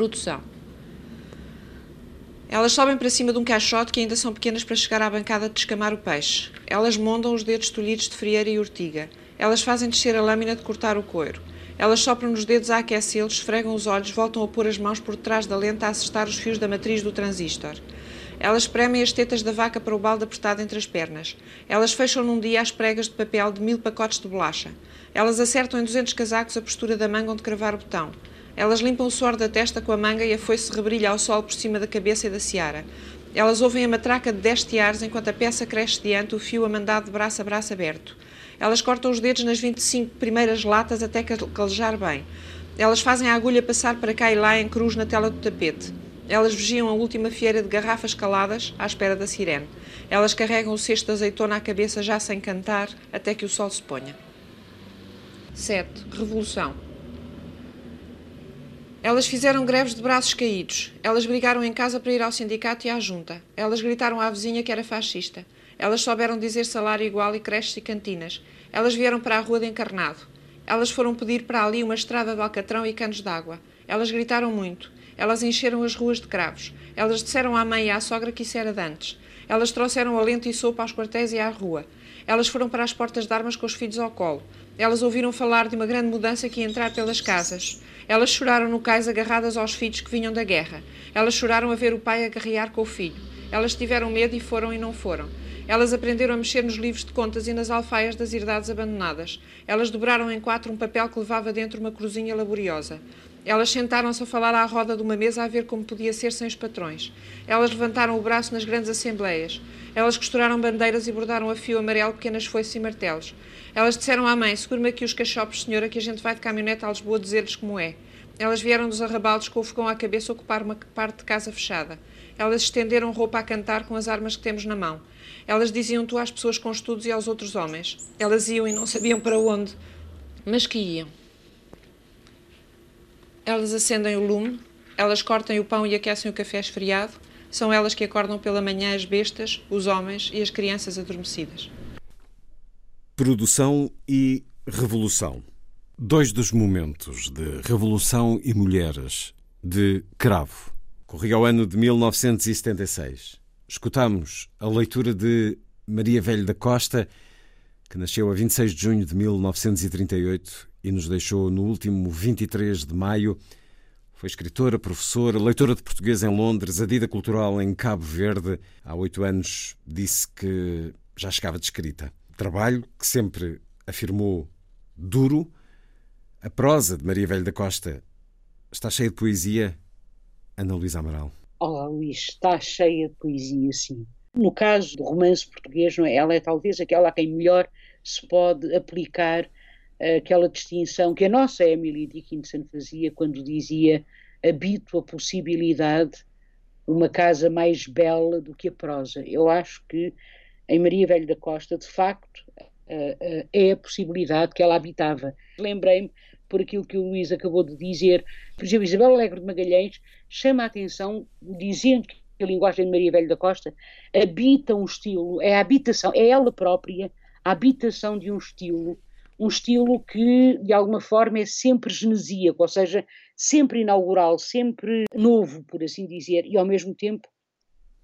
Produção. Elas sobem para cima de um caixote que ainda são pequenas para chegar à bancada de descamar o peixe. Elas mondam os dedos tolhidos de frieira e ortiga. Elas fazem descer a lâmina de cortar o coiro. Elas sopram nos dedos a aquecê-los, esfregam os olhos, voltam a pôr as mãos por detrás da lente a assestar os fios da matriz do transistor. Elas premem as tetas da vaca para o balde apertado entre as pernas. Elas fecham num dia as pregas de papel de mil pacotes de bolacha. Elas acertam em 200 casacos a postura da manga onde cravar o botão. Elas limpam o suor da testa com a manga e a foice rebrilha ao sol por cima da cabeça e da seara. Elas ouvem a matraca de dez tiares enquanto a peça cresce diante, o fio amandado de braço a braço aberto. Elas cortam os dedos nas 25 primeiras latas até calejar bem. Elas fazem a agulha passar para cá e lá em cruz na tela do tapete. Elas vigiam a última fiera de garrafas caladas à espera da sirene. Elas carregam o cesto de azeitona à cabeça já sem cantar até que o sol se ponha. 7. Revolução. Elas fizeram greves de braços caídos. Elas brigaram em casa para ir ao sindicato e à junta. Elas gritaram à vizinha que era fascista. Elas souberam dizer salário igual e creches e cantinas. Elas vieram para a rua de encarnado. Elas foram pedir para ali uma estrada de alcatrão e canos de água. Elas gritaram muito. Elas encheram as ruas de cravos. Elas disseram à mãe e à sogra que isso era de antes. Elas trouxeram alento e sopa aos quartéis e à rua. Elas foram para as portas de armas com os filhos ao colo. Elas ouviram falar de uma grande mudança que ia entrar pelas casas. Elas choraram no cais agarradas aos filhos que vinham da guerra. Elas choraram a ver o pai agarrear com o filho. Elas tiveram medo e foram e não foram. Elas aprenderam a mexer nos livros de contas e nas alfaias das herdades abandonadas. Elas dobraram em quatro um papel que levava dentro uma cruzinha laboriosa. Elas sentaram-se a falar à roda de uma mesa a ver como podia ser sem os patrões. Elas levantaram o braço nas grandes assembleias. Elas costuraram bandeiras e bordaram a fio amarelo pequenas foices e martelos. Elas disseram à mãe: Segure-me aqui os cachopos, senhora, que a gente vai de caminhonete a Lisboa dizer-lhes como é. Elas vieram dos arrabaldes com o fogão à cabeça ocupar uma parte de casa fechada. Elas estenderam roupa a cantar com as armas que temos na mão. Elas diziam tu às pessoas com estudos e aos outros homens. Elas iam e não sabiam para onde, mas que iam. Elas acendem o lume, elas cortam o pão e aquecem o café esfriado. São elas que acordam pela manhã as bestas, os homens e as crianças adormecidas. Produção e revolução. Dois dos momentos de Revolução e Mulheres, de Cravo. Corria o ano de 1976. Escutamos a leitura de Maria Velho da Costa, que nasceu a 26 de junho de 1938 e nos deixou no último 23 de maio. Foi escritora, professora, leitora de português em Londres, adida cultural em Cabo Verde. Há oito anos disse que já chegava de escrita. Trabalho que sempre afirmou duro, a prosa de Maria Velho da Costa está cheia de poesia. Ana Luísa Amaral. Olá, Luís, está cheia de poesia, sim. No caso do romance português, é? ela é talvez aquela a quem melhor se pode aplicar aquela distinção que a nossa Emily Dickinson fazia quando dizia habito a possibilidade uma casa mais bela do que a prosa. Eu acho que em Maria Velho da Costa, de facto, é a possibilidade que ela habitava. Lembrei-me por aquilo que o Luís acabou de dizer. Por exemplo, Isabel Alegre de Magalhães chama a atenção dizendo que a linguagem de Maria Velho da Costa habita um estilo, é a habitação, é ela própria a habitação de um estilo, um estilo que de alguma forma é sempre genesíaco, ou seja, sempre inaugural, sempre novo, por assim dizer, e ao mesmo tempo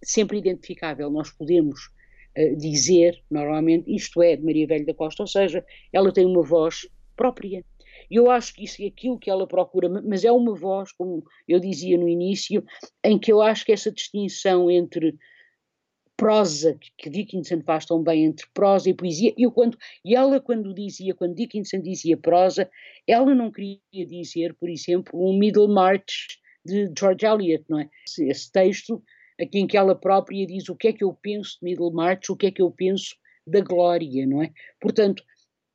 sempre identificável. Nós podemos uh, dizer, normalmente, isto é de Maria Velho da Costa, ou seja, ela tem uma voz própria. E eu acho que isso é aquilo que ela procura, mas é uma voz, como eu dizia no início, em que eu acho que essa distinção entre prosa, que Dickinson faz tão bem entre prosa e poesia, eu quando, e ela quando dizia, quando Dickinson dizia prosa, ela não queria dizer, por exemplo, um Middle March de George Eliot, não é? Esse texto aqui em que ela própria diz o que é que eu penso de Middlemarch, o que é que eu penso da glória, não é? Portanto,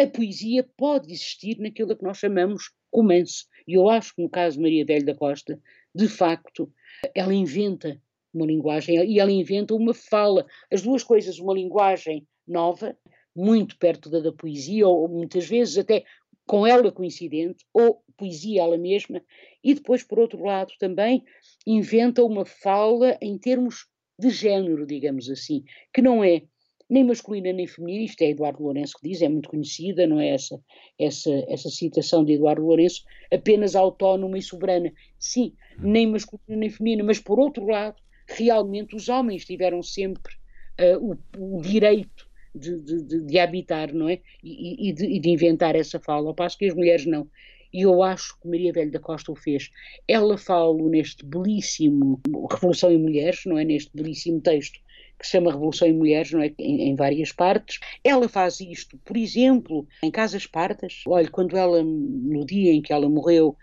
a poesia pode existir naquilo que nós chamamos romance. E eu acho que no caso de Maria Velho da Costa, de facto, ela inventa uma linguagem e ela inventa uma fala. As duas coisas, uma linguagem nova, muito perto da da poesia, ou muitas vezes até com ela coincidente, ou poesia ela mesma, e depois, por outro lado, também inventa uma fala em termos de género, digamos assim, que não é nem masculina nem feminina, isto é Eduardo Lourenço que diz, é muito conhecida, não é essa, essa, essa citação de Eduardo Lourenço, apenas autónoma e soberana. Sim, nem masculina nem feminina, mas por outro lado, realmente os homens tiveram sempre uh, o, o, direito de, de, de, habitar, não é? E, e, de, de, inventar essa fala, ao passo que as mulheres não. E eu acho que Maria Velho da Costa o fez. Ela fala neste belíssimo Revolução em Mulheres, não é? Neste belíssimo texto que se chama Revolução em Mulheres, não é? Em, em, várias partes. Ela faz isto, por exemplo, em Casas Partas. Olha, quando ela, no dia em que ela morreu,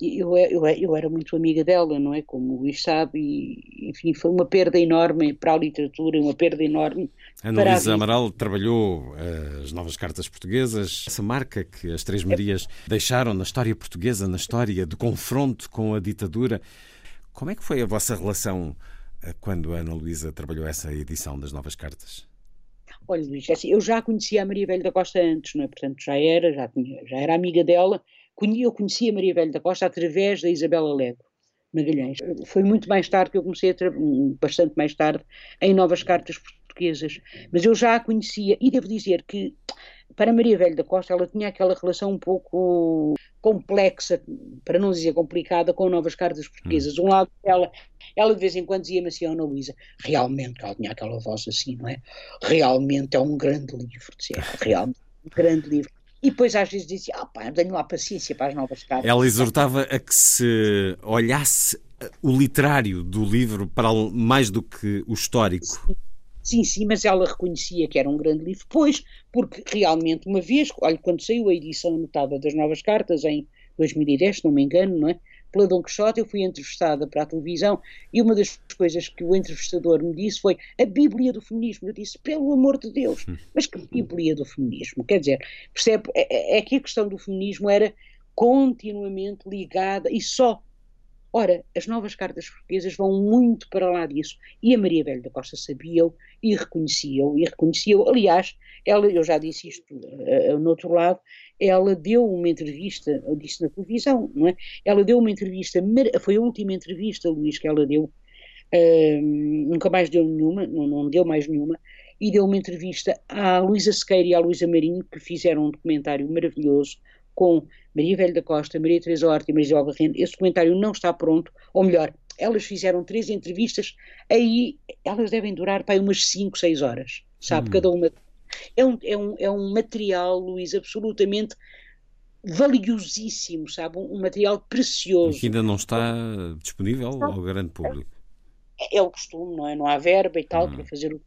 eu, eu, eu era muito amiga dela, não é? Como o Luís sabe, e, enfim, foi uma perda enorme para a literatura, uma perda enorme. Ana Luísa Amaral trabalhou uh, as novas cartas portuguesas, essa marca que as Três Marias é. deixaram na história portuguesa, na história de confronto com a ditadura. Como é que foi a vossa relação uh, quando a Ana Luísa trabalhou essa edição das novas cartas? Olha, Luís, é assim, eu já conhecia a Maria Velho da Costa antes, não é? Portanto, já era, já, tinha, já era amiga dela eu conheci a Maria Velho da Costa através da Isabela Lego Magalhães. Foi muito mais tarde que eu comecei a bastante mais tarde, em Novas Cartas Portuguesas. Mas eu já a conhecia e devo dizer que para Maria Velho da Costa ela tinha aquela relação um pouco complexa, para não dizer complicada, com Novas Cartas Portuguesas. Um lado ela, ela de vez em quando dizia-me assim, Ana Luísa, realmente, ela tinha aquela voz assim, não é? Realmente é um grande livro, dizia, realmente um grande livro e depois às vezes dizia, ah pá, tenho lá paciência para as novas cartas. Ela exortava a que se olhasse o literário do livro para mais do que o histórico. Sim. Sim, sim, mas ela reconhecia que era um grande livro, pois, porque realmente, uma vez, olha, quando saiu a edição anotada das novas cartas, em 2010, se não me engano, não é? Pela Dom Quixote, eu fui entrevistada para a televisão e uma das coisas que o entrevistador me disse foi a Bíblia do feminismo. Eu disse, pelo amor de Deus, mas que Bíblia do feminismo? Quer dizer, percebe, é, é, é que a questão do feminismo era continuamente ligada e só Ora, as novas cartas portuguesas vão muito para lá disso. E a Maria Velho da Costa sabia-o e reconhecia-o, e reconhecia-o. Aliás, ela, eu já disse isto uh, no outro lado, ela deu uma entrevista, eu disse na televisão, não é? Ela deu uma entrevista, foi a última entrevista, Luís, que ela deu, uh, nunca mais deu nenhuma, não, não deu mais nenhuma, e deu uma entrevista à Luísa Sequeira e à Luísa Marinho, que fizeram um documentário maravilhoso com Maria Velho da Costa, Maria Teresa Horta e Maria Isabel Garrendo, esse documentário não está pronto, ou melhor, elas fizeram três entrevistas, aí elas devem durar para umas 5, 6 horas, sabe, hum. cada uma. É um, é, um, é um material, Luís, absolutamente valiosíssimo, sabe, um, um material precioso. Que ainda não está disponível ao grande público. É, é, o costume, não é? Não há verba e tal hum. para fazer o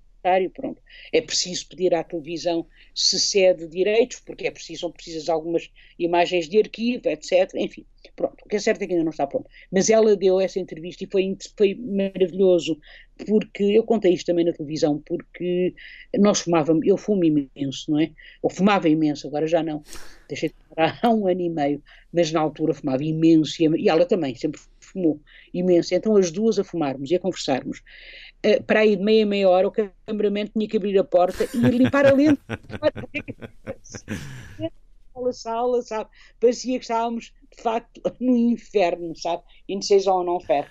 pronto. É preciso pedir à televisão se cede direitos, porque é preciso, são precisas algumas imagens de arquivo, etc. Enfim, pronto. O que é certo é que ainda não está pronto. Mas ela deu essa entrevista e foi, foi maravilhoso, porque eu contei isto também na televisão, porque nós fumávamos, eu fumo imenso, não é? Eu fumava imenso, agora já não. Deixei de fumar há um ano e meio, mas na altura fumava imenso e ela também, sempre fumou imenso. Então as duas a fumarmos e a conversarmos. Uh, para aí de meia, meia hora, o cameraman tinha que abrir a porta e limpar a lente. Aquela sala, sabe? Parecia que estávamos, de facto, no inferno, sabe? E não sei se ou não ferro.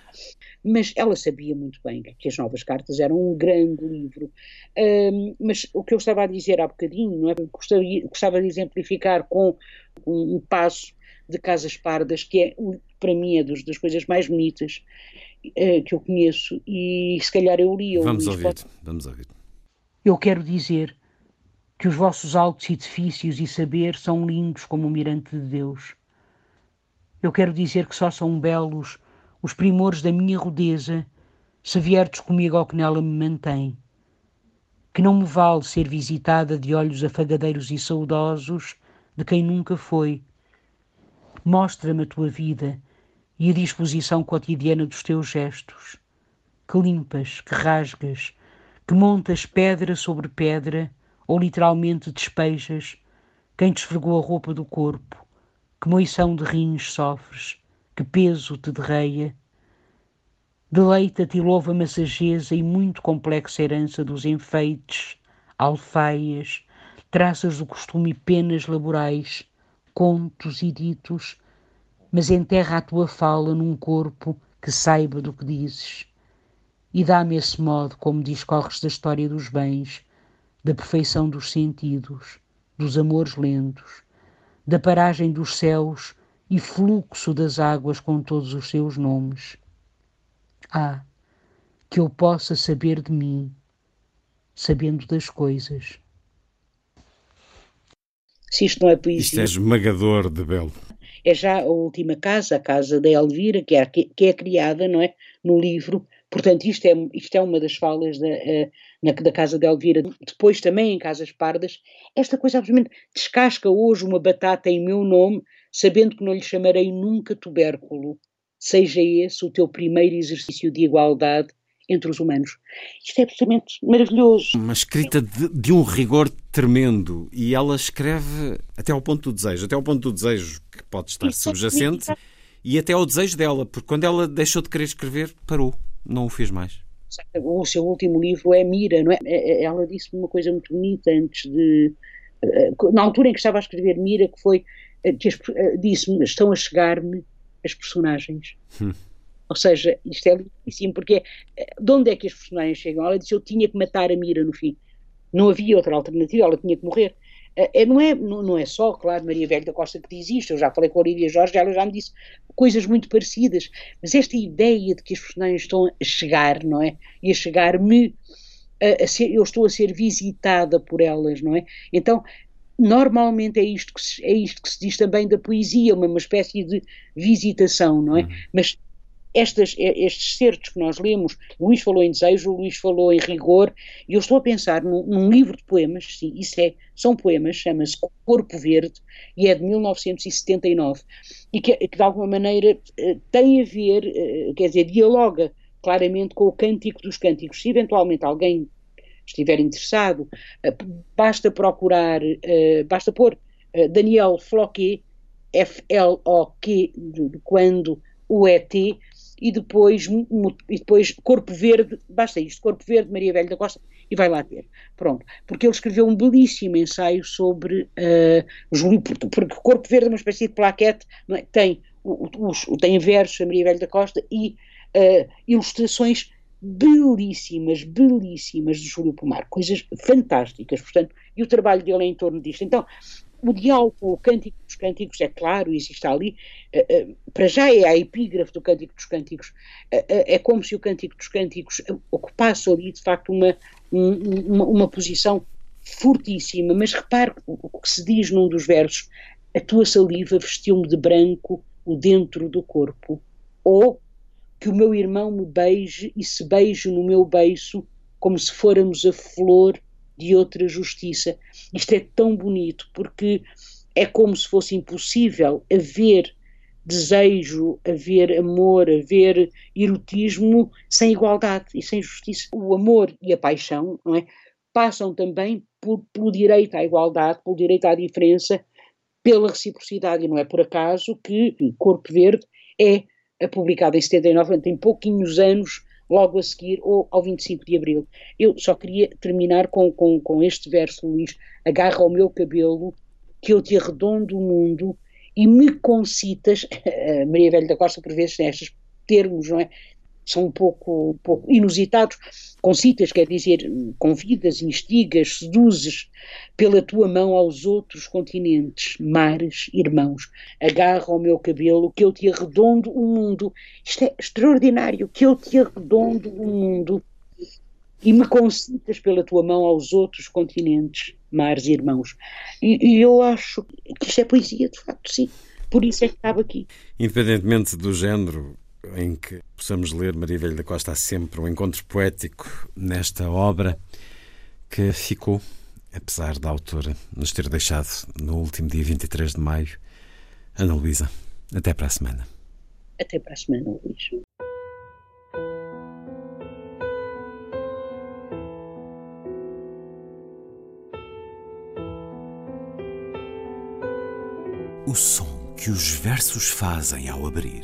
Mas ela sabia muito bem que as novas cartas eram um grande livro. Um, mas o que eu estava a dizer há bocadinho, não é? Gostava, gostava de exemplificar com um, um passo de Casas Pardas, que é, para mim, é das coisas mais bonitas que eu conheço e se calhar eu li. Vamos ouvir, pode... vamos ouvir. Eu quero dizer que os vossos altos edifícios e saber são lindos como o mirante de Deus. Eu quero dizer que só são belos os primores da minha rudeza, se vierdes comigo ao que nela me mantém. Que não me vale ser visitada de olhos afagadeiros e saudosos de quem nunca foi, Mostra-me a tua vida e a disposição cotidiana dos teus gestos. que limpas, que rasgas, que montas pedra sobre pedra ou literalmente despejas, quem te esfregou a roupa do corpo, que moição de rins sofres, que peso te derreia. Deleita-te e louva a massageza e muito complexa herança dos enfeites, alfaias, traças do costume e penas laborais, contos e ditos, mas enterra a tua fala num corpo que saiba do que dizes. E dá-me esse modo como discorres da história dos bens, da perfeição dos sentidos, dos amores lentos, da paragem dos céus e fluxo das águas com todos os seus nomes. Ah, que eu possa saber de mim, sabendo das coisas. Se isto não é poesia. Isto é esmagador de belo. É já a última casa, a casa da Elvira, que é, que é criada, não é? No livro. Portanto, isto é, isto é uma das falas da, uh, na, da Casa de Elvira, depois também em Casas Pardas, esta coisa absolutamente descasca hoje uma batata em meu nome, sabendo que não lhe chamarei nunca tubérculo, seja esse o teu primeiro exercício de igualdade entre os humanos. Isto é absolutamente maravilhoso. Uma escrita de, de, um rigor tremendo e ela escreve até ao ponto do desejo, até ao ponto do desejo que pode estar Isso subjacente é e até ao desejo dela, porque quando ela deixou de querer escrever, parou, não o fez mais o seu último livro é Mira, não é? é, é ela disse uma coisa muito bonita antes de. Eh, na altura em que estava a escrever Mira, que foi. Eh, que eh, disse-me: estão a chegar-me as personagens. Ou seja, isto é lindíssimo, porque de onde é que as personagens chegam? Ela disse: eu tinha que matar a Mira no fim. Não havia outra alternativa, ela tinha que morrer. É, não, é, não, é só, claro, Maria Velho da Costa que diz isto, eu já falei com a Olivia Jorge, ela já me disse coisas muito parecidas, mas esta ideia de que as personagens estão a chegar, não é? E a chegar-me, eu estou a ser visitada por elas, não é? Então, normalmente é isto que se, é isto que se diz também da poesia, uma, uma espécie de visitação, não é? Uhum. Mas estas, estes certos que nós lemos, Luís falou em desejo, Luís falou em rigor, e eu estou a pensar num, num livro de poemas, sim, isso é, são poemas, chama-se Corpo Verde, e é de 1979, e que, que de alguma maneira eh, tem a ver, eh, quer dizer, dialoga claramente com o Cântico dos Cânticos. Se eventualmente alguém estiver interessado, eh, basta procurar, basta pôr Daniel Floquet, F-L-O-Q, quando o ET, e depois, e depois Corpo Verde, basta isto, Corpo Verde, Maria Velha da Costa, e vai lá ter. Pronto. Porque ele escreveu um belíssimo ensaio sobre uh, Júlio, porque Corpo Verde é uma espécie de plaquete, é? tem, os, tem versos a Maria Velha da Costa e uh, ilustrações belíssimas, belíssimas de Júlio Pomar, coisas fantásticas, portanto, e o trabalho dele é em torno disto. Então, o diálogo com o Cântico dos Cânticos, é claro, existe ali, uh, uh, para já é a epígrafe do Cântico dos Cânticos, uh, é como se o Cântico dos Cânticos ocupasse ali, de facto, uma, um, uma, uma, posição fortíssima, mas repare o que se diz num dos versos, a tua saliva vestiu-me de branco o dentro do corpo, ou que o meu irmão me beije e se beije no meu beiço, como se fôramos a flor de outra justiça. Isto é tão bonito porque é como se fosse impossível haver desejo, haver amor, haver erotismo sem igualdade e sem justiça. O amor e a paixão não é, passam também por, pelo direito à igualdade, pelo direito à diferença, pela reciprocidade. E não é por acaso que Corpo Verde é publicado em 79, tem pouquinhos anos logo a seguir ou ao 25 de Abril. Eu só queria terminar com, com, com este verso, Luís, agarra ao meu cabelo que eu te arredondo o mundo e me concitas, Maria Velha da Costa por vezes tem estes termos, não é? São um pouco, um pouco inusitados, concitas quer dizer convidas, instigas, seduzes pela tua mão aos outros continentes, mares, irmãos. Agarra ao meu cabelo que eu te arredondo o mundo. Isto é extraordinário, que eu te arredondo o mundo e me concitas pela tua mão aos outros continentes, mares irmãos. E, e eu acho que isto é poesia, de facto, sim. Por isso é que estava aqui. Independentemente do género, em que possamos ler Maria Velha da Costa. Há sempre um encontro poético nesta obra que ficou, apesar da autora nos ter deixado no último dia 23 de maio. Ana Luísa, até para a semana. Até para a semana, Luís. O som que os versos fazem ao abrir.